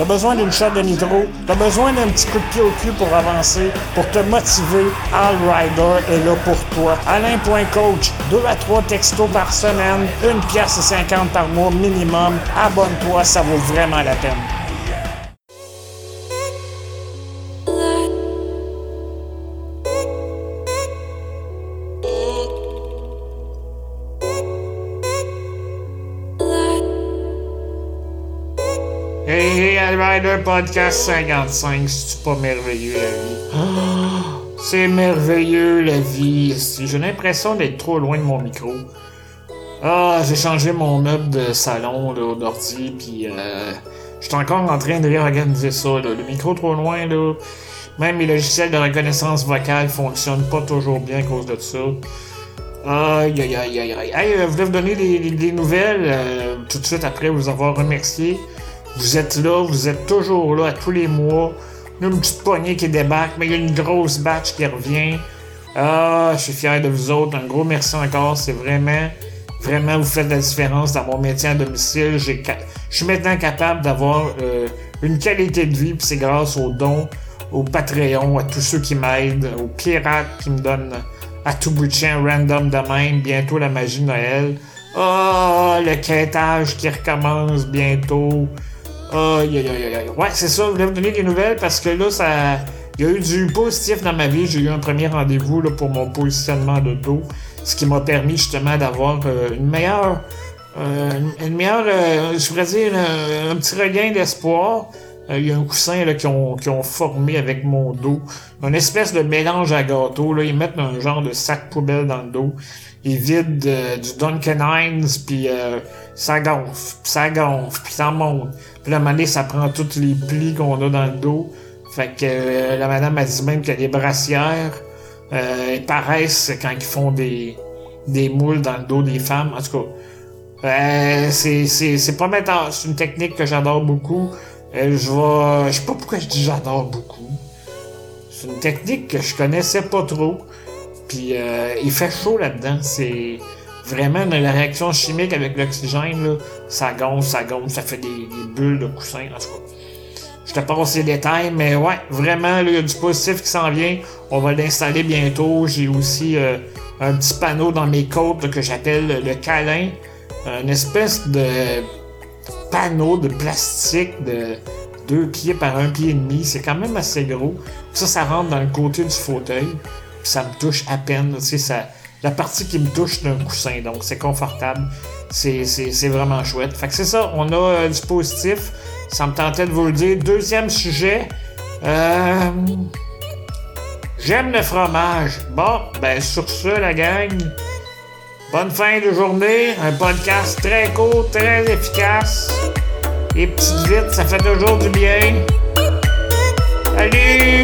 t'as besoin d'une shot de nitro, t'as besoin d'un petit coup de pied au cul pour avancer, pour te motiver, All Rider est là pour toi. Alain.coach, 2 à 3 textos par semaine, une pièce et 50 par mois minimum. Abonne-toi, ça vaut vraiment la peine. Hey, hey, Rider Podcast 55, c'est pas merveilleux la vie? Ah, c'est merveilleux la vie. J'ai l'impression d'être trop loin de mon micro. Ah, j'ai changé mon meuble de salon là, d'ordi, puis euh, je suis encore en train de réorganiser ça. Là. Le micro trop loin, là. Même les logiciels de reconnaissance vocale fonctionnent pas toujours bien à cause de ça. Aïe, aïe, aïe, aïe, aïe. Hey, euh, je voulais vous donner des, des- des nouvelles euh, tout de suite après vous avoir remercié. Vous êtes là, vous êtes toujours là à tous les mois. Une petite poignée qui débarque, mais il y a une grosse batch qui revient. Ah, je suis fier de vous autres. Un gros merci encore. C'est vraiment, vraiment, vous faites la différence dans mon métier à domicile. Je suis maintenant capable d'avoir euh, une qualité de vie, puis c'est grâce aux dons, au Patreon, à tous ceux qui m'aident, aux pirates qui me donnent à tout bout de champ random de même. Bientôt la magie de Noël. Ah, le quêtage qui recommence bientôt. Aïe, aïe, aïe, aïe. Ouais, c'est ça, je voulais vous donner des nouvelles? Parce que là, ça. Il y a eu du positif dans ma vie. J'ai eu un premier rendez-vous là, pour mon positionnement de dos, ce qui m'a permis justement d'avoir euh, une meilleure. euh, une- meilleure. euh, je pourrais dire un petit regain d'espoir. Euh, Il y a un coussin là, qui, ont, ont formé avec mon dos. Une espèce de mélange à gâteau. Là. Ils mettent un genre de sac poubelle dans le dos. Ils vident euh, du Duncan Hines, puis euh, ça gonfle, puis ça gonfle, puis ça monte. Puis moment donné, ça prend tous les plis qu'on a dans le dos. Fait que la madame a dit même que les brassières elles paraissent quand ils font des, des moules dans le dos des femmes. En tout cas, c'est, c'est, c'est. C'est une technique que j'adore beaucoup. Je vais. Je sais pas pourquoi je dis j'adore beaucoup. C'est une technique que je connaissais pas trop. Puis euh, il fait chaud là-dedans. C'est vraiment la réaction chimique avec l'oxygène, ça gonfle, ça gonfle, ça fait des, bulles de coussin. En tout cas, je te passe les détails, mais ouais, vraiment, il y a du positif qui s'en vient. On va l'installer bientôt. J'ai aussi euh, un petit panneau dans mes côtes que j'appelle le câlin. Une espèce de panneau de plastique de deux pieds par un pied et demi. C'est quand même assez gros. Ça, ça rentre dans le côté du fauteuil. Ça me touche à peine. Tu sais, ça, la partie qui me touche d'un coussin. Donc, c'est confortable. C'est, c'est, c'est vraiment chouette. Fait que c'est ça. On a euh, du positif. Ça me tentait de vous le dire. Deuxième sujet. Euh, J'aime le fromage. Bon, ben sur ce, la gang. Bonne fin de journée. Un podcast très court, très efficace. Et petites vite, ça fait toujours du bien. Salut!